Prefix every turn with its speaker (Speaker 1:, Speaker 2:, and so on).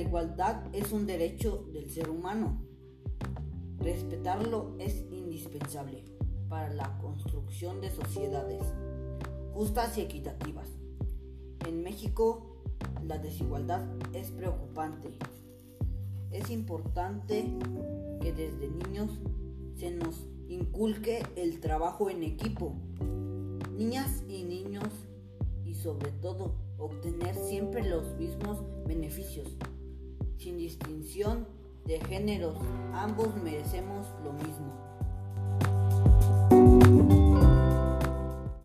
Speaker 1: igualdad es un derecho del ser humano. Respetarlo es indispensable para la construcción de sociedades justas y equitativas. En México la desigualdad es preocupante. Es importante que desde niños se nos inculque el trabajo en equipo. Niñas y niños y sobre todo obtener siempre los mismos beneficios, distinción de géneros. Ambos merecemos lo mismo.